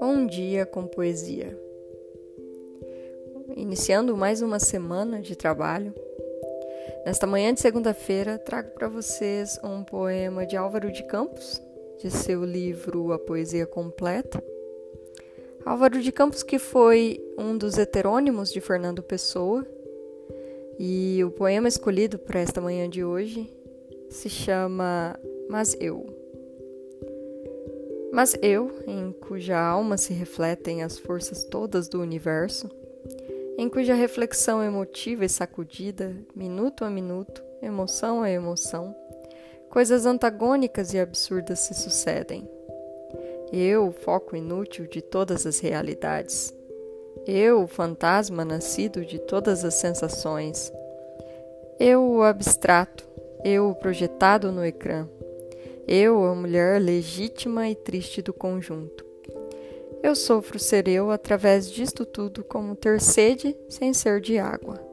Bom dia com poesia. Iniciando mais uma semana de trabalho. Nesta manhã de segunda-feira, trago para vocês um poema de Álvaro de Campos, de seu livro A Poesia Completa. Álvaro de Campos, que foi um dos heterônimos de Fernando Pessoa, e o poema escolhido para esta manhã de hoje se chama Mas Eu. Mas eu, em cuja alma se refletem as forças todas do universo, em cuja reflexão emotiva e sacudida, minuto a minuto, emoção a emoção, coisas antagônicas e absurdas se sucedem. Eu, foco inútil de todas as realidades. Eu, fantasma nascido de todas as sensações. Eu, o abstrato. Eu, projetado no ecrã eu, a mulher legítima e triste do conjunto. Eu sofro ser eu através disto tudo como ter sede sem ser de água.